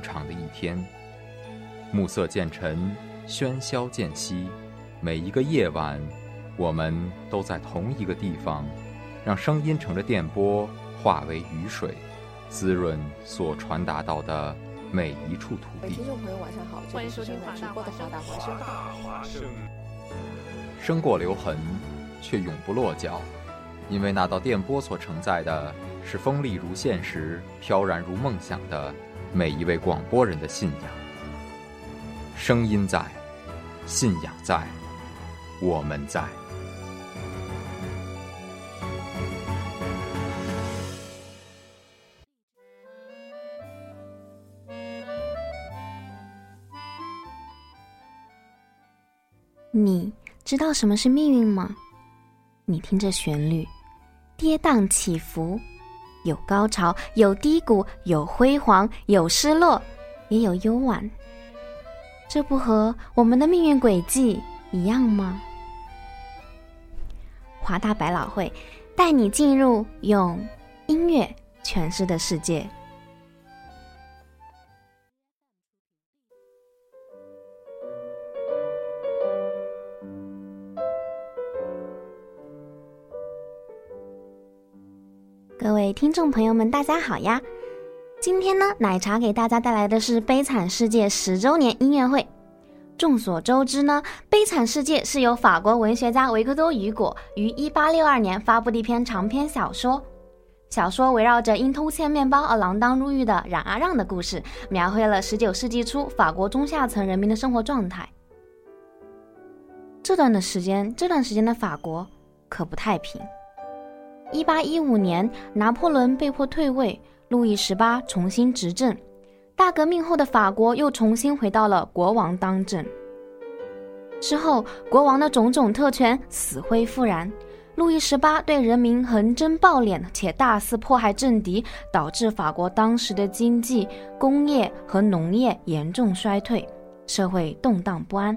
长长的一天。暮色渐沉，喧嚣渐息，每一个夜晚，我们都在同一个地方，让声音乘着电波化为雨水，滋润所传达到的每一处土地。听众朋友，晚上好，欢迎收听直播的华大华声。生过留痕，却永不落脚，因为那道电波所承载的是锋利如现实、飘然如梦想的每一位广播人的信仰。声音在，信仰在，我们在。你知道什么是命运吗？你听这旋律，跌宕起伏，有高潮，有低谷，有辉煌，有失落，也有幽婉。这不和我们的命运轨迹一样吗？华大百老汇带你进入用音乐诠释的世界。听众朋友们，大家好呀！今天呢，奶茶给大家带来的是《悲惨世界》十周年音乐会。众所周知呢，《悲惨世界》是由法国文学家维克多·雨果于1862年发布的一篇长篇小说。小说围绕着因偷窃面包而锒铛入狱的冉阿让的故事，描绘了19世纪初法国中下层人民的生活状态。这段的时间，这段时间的法国可不太平。1815年，拿破仑被迫退位。路易十八重新执政，大革命后的法国又重新回到了国王当政。之后，国王的种种特权死灰复燃，路易十八对人民横征暴敛且大肆迫害政敌，导致法国当时的经济、工业和农业严重衰退，社会动荡不安。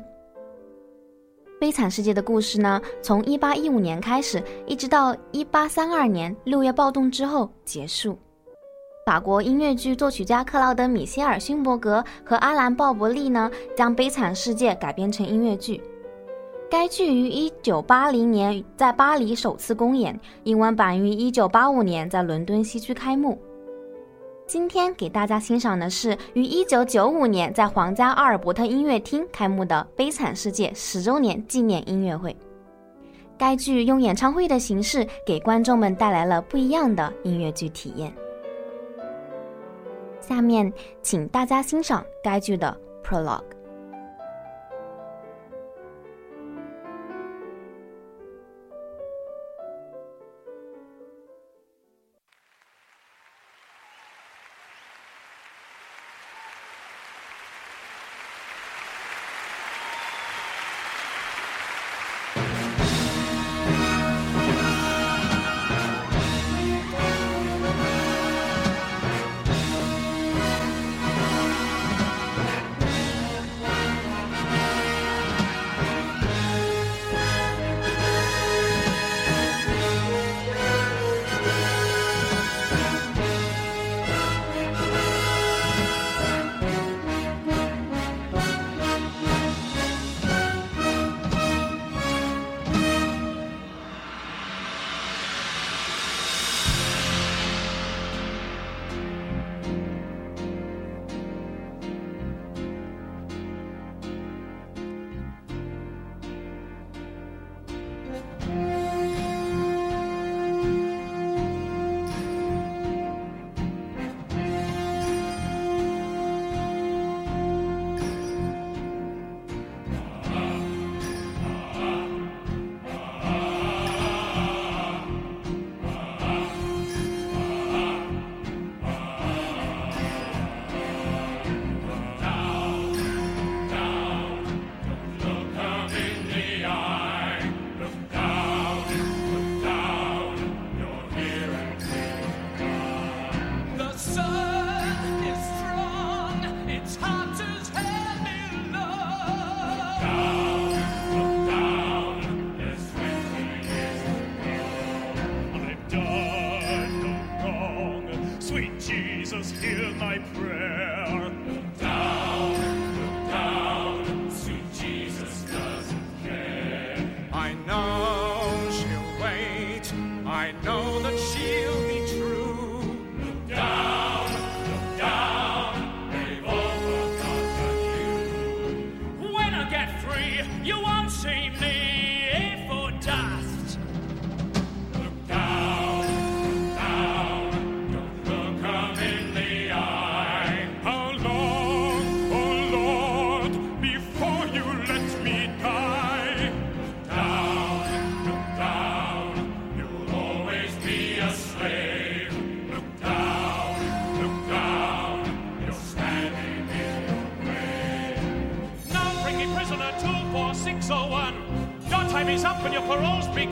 悲惨世界的故事呢，从1815年开始，一直到1832年六月暴动之后结束。法国音乐剧作曲家克劳德·米歇尔·勋伯格和阿兰·鲍伯利呢，将《悲惨世界》改编成音乐剧。该剧于1980年在巴黎首次公演，英文版于1985年在伦敦西区开幕。今天给大家欣赏的是于一九九五年在皇家阿尔伯特音乐厅开幕的《悲惨世界》十周年纪念音乐会。该剧用演唱会的形式给观众们带来了不一样的音乐剧体验。下面，请大家欣赏该剧的 prologue。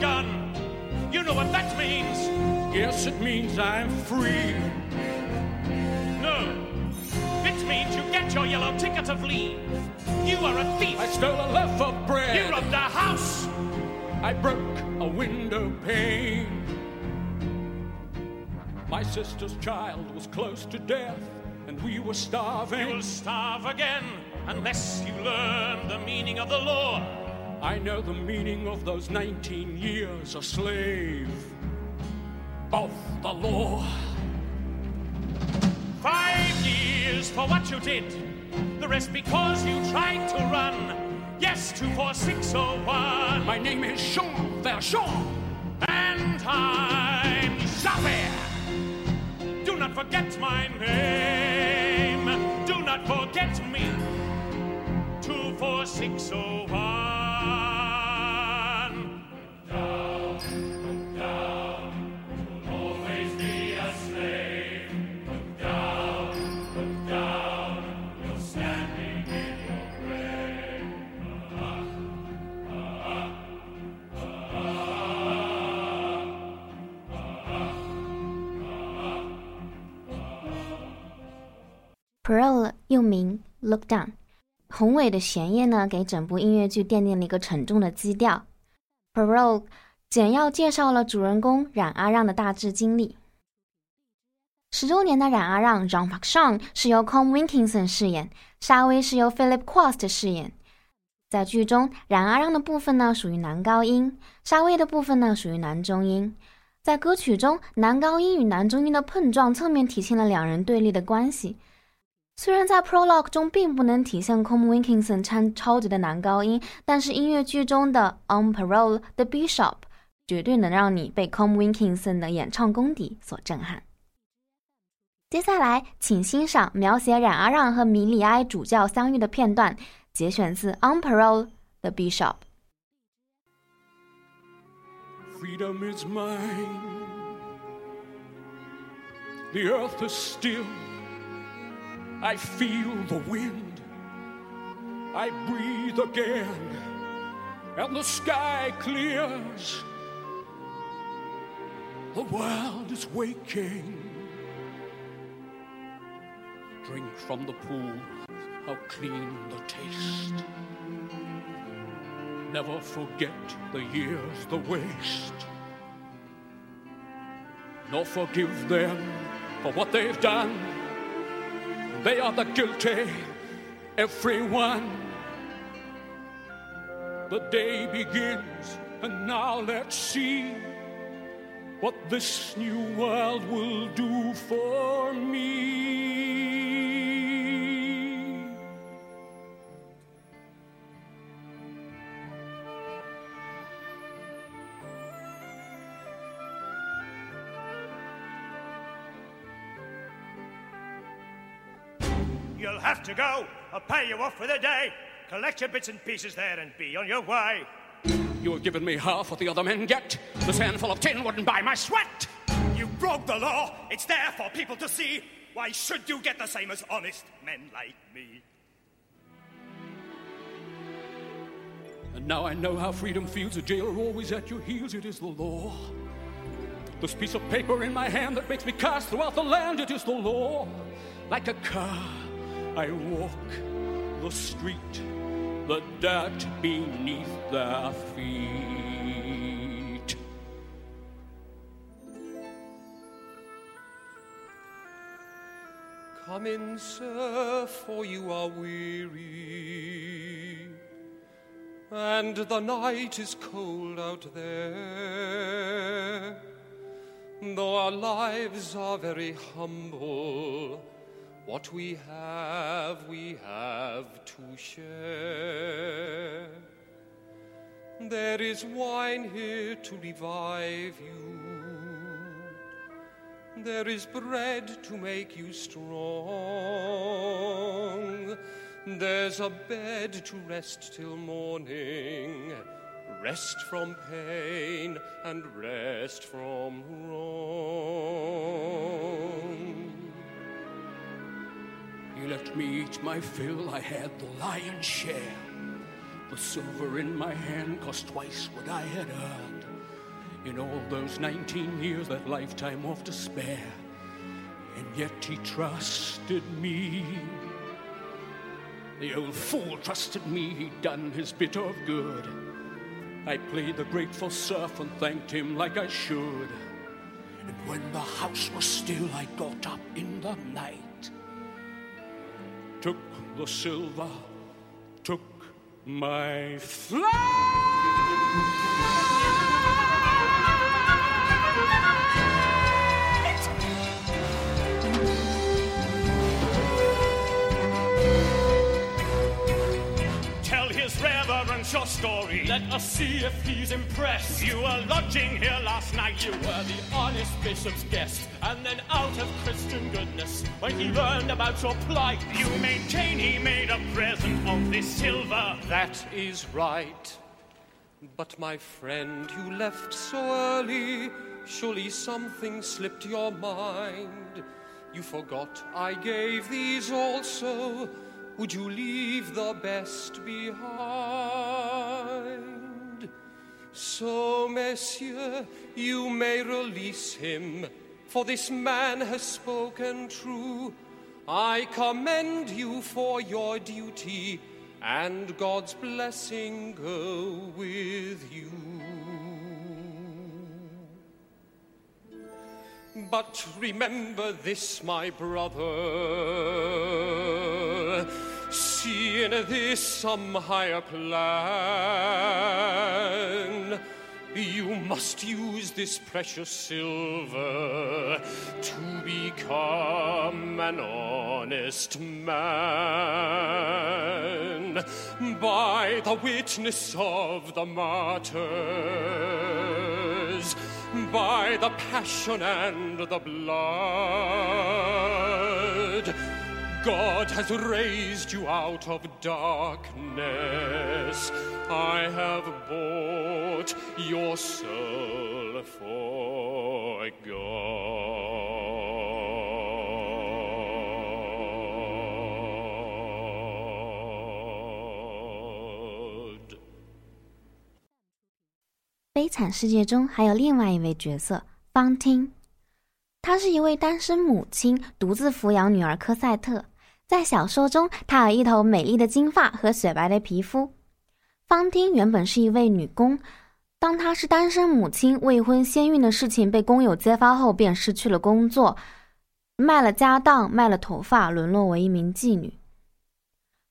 Begun. You know what that means. Yes, it means I'm free. No. It means you get your yellow ticket of leave. You are a thief. I stole a loaf of bread. You robbed a house. I broke a window pane. My sister's child was close to death, and we were starving. You will starve again unless you learn the meaning of the law. I know the meaning of those 19 years a slave of the law. Five years for what you did, the rest because you tried to run. Yes, 24601. My name is Jean Valjean. And I'm Javert. Do not forget my name. Do not forget me. 24601. Parole 又名 Look Down，宏伟的弦乐呢，给整部音乐剧奠定了一个沉重的基调。Parole 简要介绍了主人公冉阿让的大致经历。十周年的冉阿让 Jean Park Sean 是由 Com Winkinson 饰演，沙威是由 Philip Quast 饰演。在剧中，冉阿让的部分呢属于男高音，沙威的部分呢属于男中音。在歌曲中，男高音与男中音的碰撞，侧面体现了两人对立的关系。虽然在 prologue 中并不能体现 Com Winkinson 唱超级的男高音，但是音乐剧中的 On Parole the Bishop 绝对能让你被 Com Winkinson 的演唱功底所震撼。接下来，请欣赏描写冉阿让和米里埃主教相遇的片段，节选自 On Parole the Bishop。Freedom is mine. The earth is still. I feel the wind. I breathe again. And the sky clears. The world is waking. Drink from the pool. How clean the taste. Never forget the years, the waste. Nor forgive them for what they've done. They are the guilty, everyone. The day begins, and now let's see what this new world will do for me. You'll have to go. I'll pay you off for the day. Collect your bits and pieces there and be on your way. You have given me half what the other men get. This handful of tin wouldn't buy my sweat. You broke the law. It's there for people to see. Why should you get the same as honest men like me? And now I know how freedom feels. A jailer always at your heels. It is the law. This piece of paper in my hand that makes me cast throughout the land. It is the law. Like a car, I walk the street, the dirt beneath their feet. Come in, sir, for you are weary, and the night is cold out there. Though our lives are very humble, what we have, we have to share. There is wine here to revive you. There is bread to make you strong. There's a bed to rest till morning. Rest from pain and rest from wrong. You let me eat my fill, I had the lion's share. The silver in my hand cost twice what I had earned. In all those 19 years, that lifetime of despair. And yet he trusted me. The old fool trusted me, he'd done his bit of good. I played the grateful serf and thanked him like I should. And when the house was still, I got up in the night, took the silver, took my flight. Tell his reverence your story. Let us see if he's impressed. You were lodging here last night. You were the honest bishop's guest. And then out of Christian goodness, when he learned about your plight, you maintain he made a present of this silver. That is right. But my friend, you left so early. Surely something slipped your mind. You forgot I gave these also. Would you leave the best behind? So, monsieur, you may release him, for this man has spoken true. I commend you for your duty, and God's blessing go with you. But remember this, my brother. See in this some higher plan. You must use this precious silver to become an honest man. By the witness of the martyrs, by the passion and the blood. God has raised you out of darkness. I have bought your soul for God. 悲惨世界中还有另外一位角色方汀，她是一位单身母亲，独自抚养女儿科赛特。在小说中，她有一头美丽的金发和雪白的皮肤。方汀原本是一位女工，当她是单身母亲、未婚先孕的事情被工友揭发后，便失去了工作，卖了家当，卖了头发，沦落为一名妓女。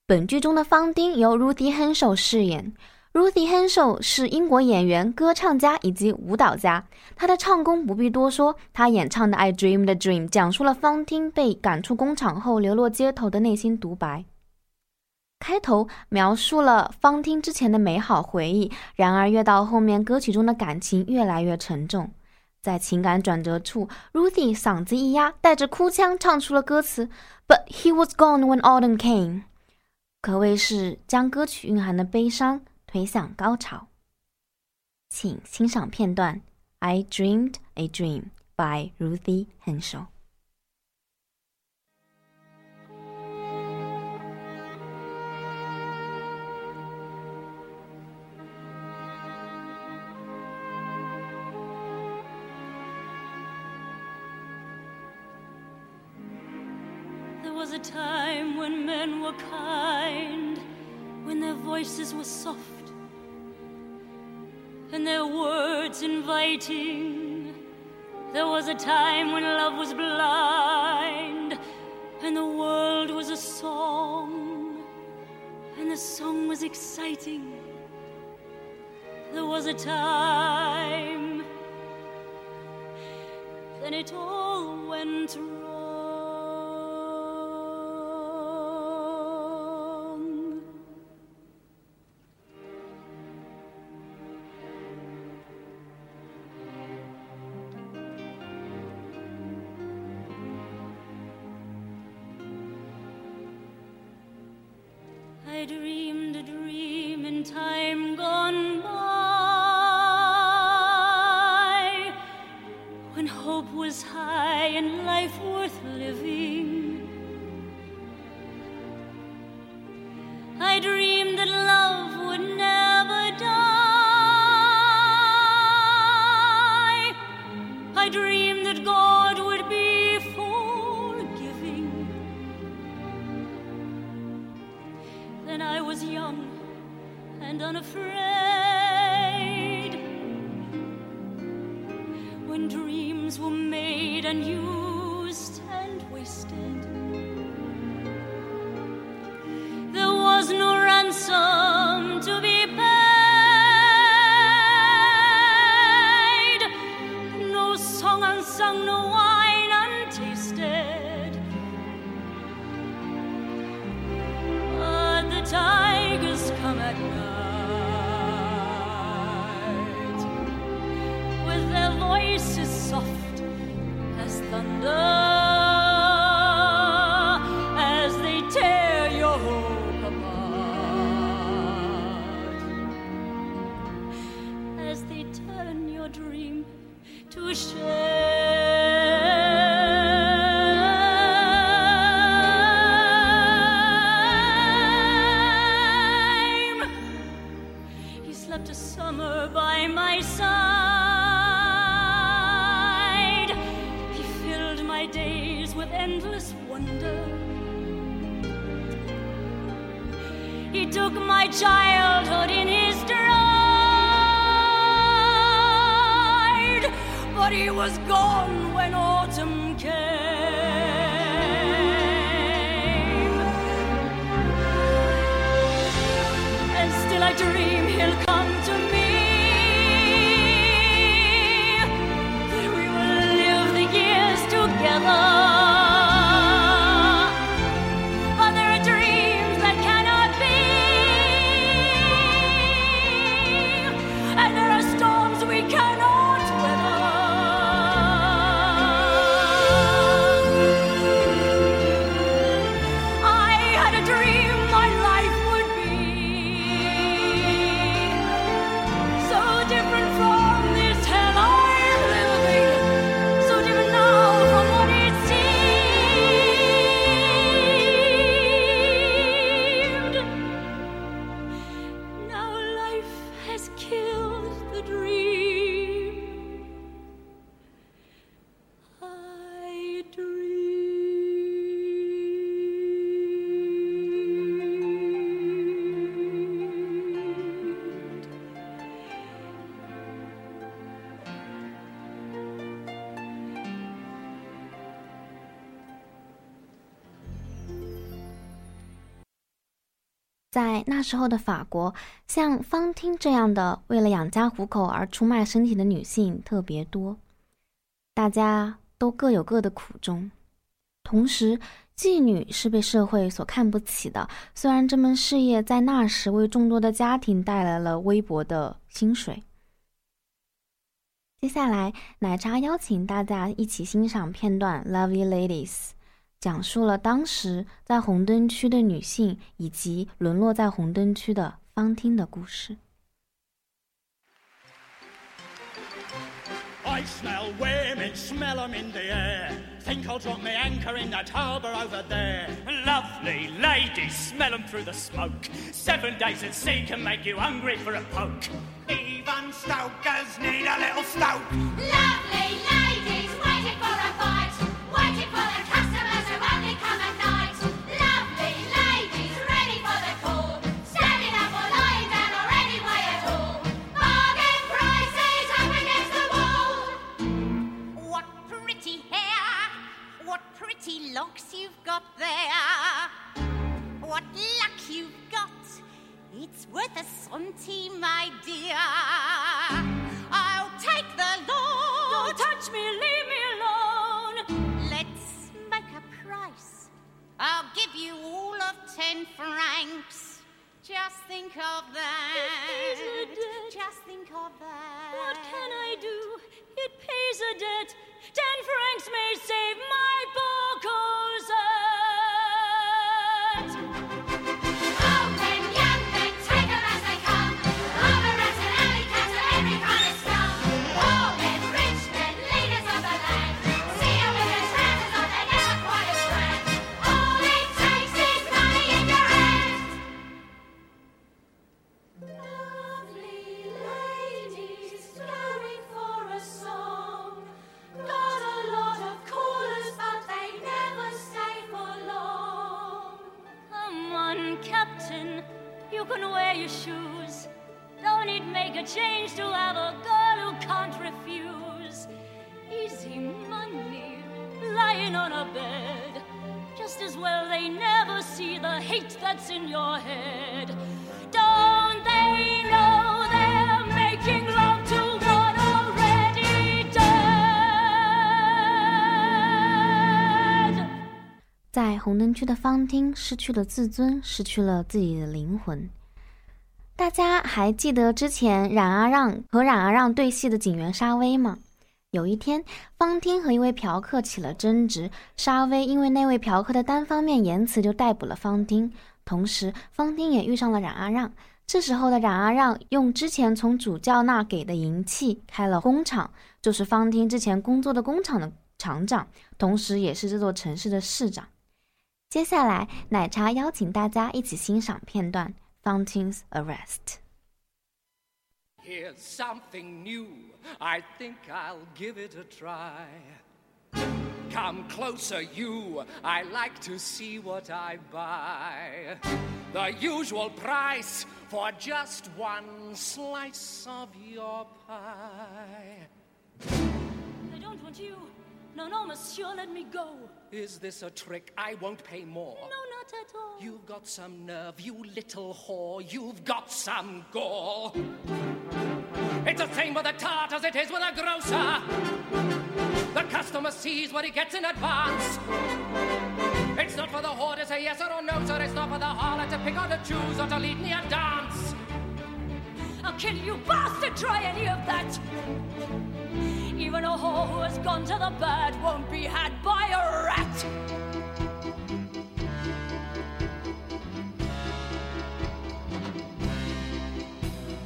本剧中的方汀由 Ruthie Henshaw 饰演。Ruthie Henshall 是英国演员、歌唱家以及舞蹈家。她的唱功不必多说，她演唱的《I Dream the Dream》讲述了方汀被赶出工厂后流落街头的内心独白。开头描述了方汀之前的美好回忆，然而越到后面，歌曲中的感情越来越沉重。在情感转折处，Ruthie 嗓子一压，带着哭腔唱出了歌词：“But he was gone when autumn came。”可谓是将歌曲蕴含的悲伤。推向高潮。请欣赏片段《I Dreamed a Dream》by Ruthie Henshall。was a time when men were kind, when their voices were soft and their words inviting. There was a time when love was blind and the world was a song and the song was exciting. There was a time, then it all went wrong. Was young and unafraid. When dreams were made and used 在那时候的法国，像方汀这样的为了养家糊口而出卖身体的女性特别多，大家都各有各的苦衷。同时，妓女是被社会所看不起的，虽然这门事业在那时为众多的家庭带来了微薄的薪水。接下来，奶茶邀请大家一起欣赏片段《Lovely Ladies》，讲述了当时在红灯区的女性以及沦落在红灯区的方汀的故事。I smell women, smell 'em in the air. Think I'll drop my anchor in that harbor over there. Lovely ladies, smell 'em through the smoke. Seven days at sea can make you hungry for a poke. Even stokers need a little stoke. Lovely got there. What luck you've got, it's worth a centime, my dear. I'll take the law. Don't touch me, leave me alone. Let's make a price. I'll give you all of ten francs. Just think of that. It pays a debt. Just think of that. What can I do? It pays a debt. Ten francs may save my poor. Can wear your shoes. Don't it make a change to have a girl who can't refuse? Easy money, lying on a bed. Just as well they never see the hate that's in your head. Don't they know they're making love to one already dead? 在红灯区的方汀失去了自尊，失去了自己的灵魂。大家还记得之前冉阿让和冉阿让对戏的警员沙威吗？有一天，方汀和一位嫖客起了争执，沙威因为那位嫖客的单方面言辞就逮捕了方汀。同时，方汀也遇上了冉阿让。这时候的冉阿让用之前从主教那给的银器开了工厂，就是方汀之前工作的工厂的厂长，同时也是这座城市的市长。接下来，奶茶邀请大家一起欣赏片段《Fantine's Arrest》。Here's something new. I think I'll give it a try. Come closer, you. I like to see what I buy. The usual price for just one slice of your pie. I don't want you. No, no, monsieur, let me go. Is this a trick? I won't pay more. No, not at all. You've got some nerve, you little whore. You've got some gall. It's the same with a tart as it is with a grocer. The customer sees what he gets in advance. It's not for the whore to say yes or no, sir. It's not for the harlot to pick or to choose or to lead me a dance. I'll kill you, bastard! Try any of that! Even a whore who has gone to the bad won't be had by a rat!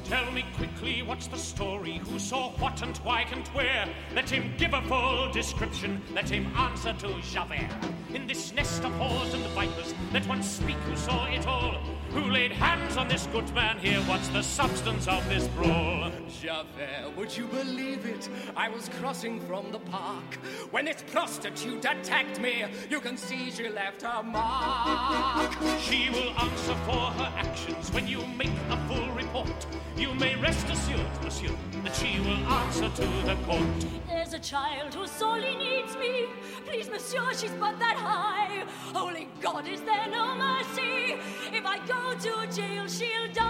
Tell me quickly what's the story? Who saw what and why and where? Let him give a full description. Let him answer to Javert. In this nest of whores and vipers, let one speak who saw it all. Who laid hands on this good man here? What's the substance of this brawl? Javert, would you believe it? I was crossing from the park when this prostitute attacked me. You can see she left her mark. She will answer for her actions when you make a full report. You may rest assured, monsieur, that she will answer to the court. A child who sorely needs me. Please, monsieur, she's but that high. Holy God, is there no mercy? If I go to jail, she'll die.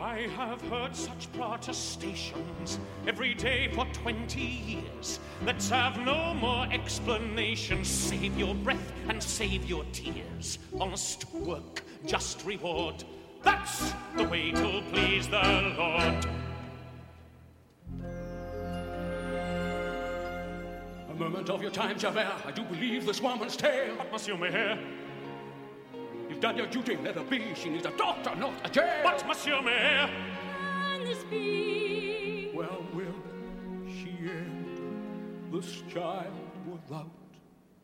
I have heard such protestations every day for 20 years Let's have no more explanations. Save your breath and save your tears. Honest work, just reward. That's the way to please the Lord. Moment of your time, Javert. I do believe this woman's tale. But, Monsieur Mayor, You've done your duty. Let her be. She needs a doctor, not a jail. but, Monsieur Mayor, Can this be? Well, will she end this child without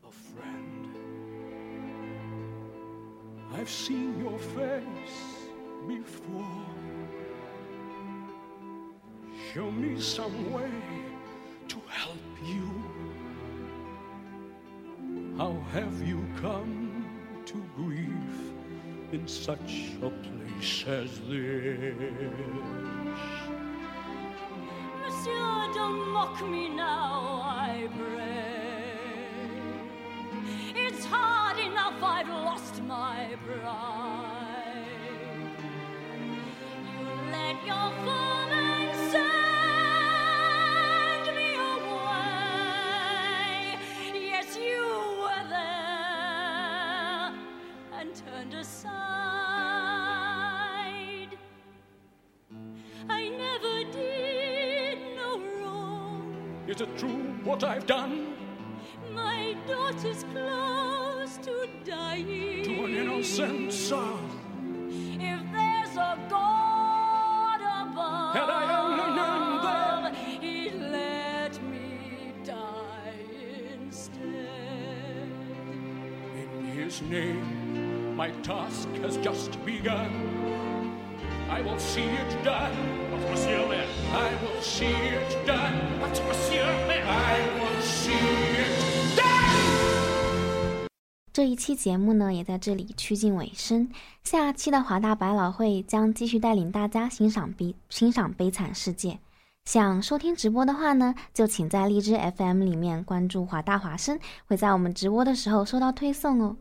a friend? I've seen your face before. Show me some way to help you. How have you come to grief in such a place as this? Monsieur, don't mock me now, I pray. It's hard enough I've lost my pride. Is it true what I've done My daughter's close to dying. to an innocent soul? If there's a God above, Had I only known then. He'd let me die instead. In his name, my task has just begun. I will see it done. but, Monsieur Man? I will see it done. but, Monsieur Mayor. I will see it done. 这一期节目呢，也在这里趋近尾声。下期的华大百老汇将继续带领大家欣赏悲欣赏《悲惨世界》。想收听直播的话呢，就请在荔枝 FM 里面关注华大华声，会在我们直播的时候收到推送哦。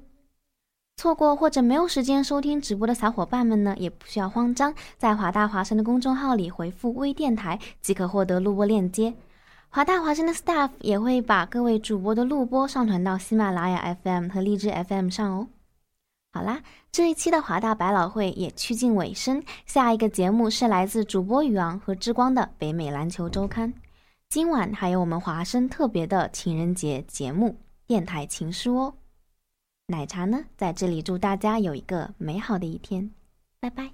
错过或者没有时间收听直播的小伙伴们呢，也不需要慌张，在华大华声的公众号里回复“微电台”即可获得录播链接。华大华声的 staff 也会把各位主播的录播上传到喜马拉雅 FM 和荔枝 FM 上哦。好啦，这一期的华大百老汇也趋近尾声，下一个节目是来自主播宇昂和之光的北美篮球周刊。今晚还有我们华声特别的情人节节目电台情书哦。奶茶呢，在这里祝大家有一个美好的一天，拜拜。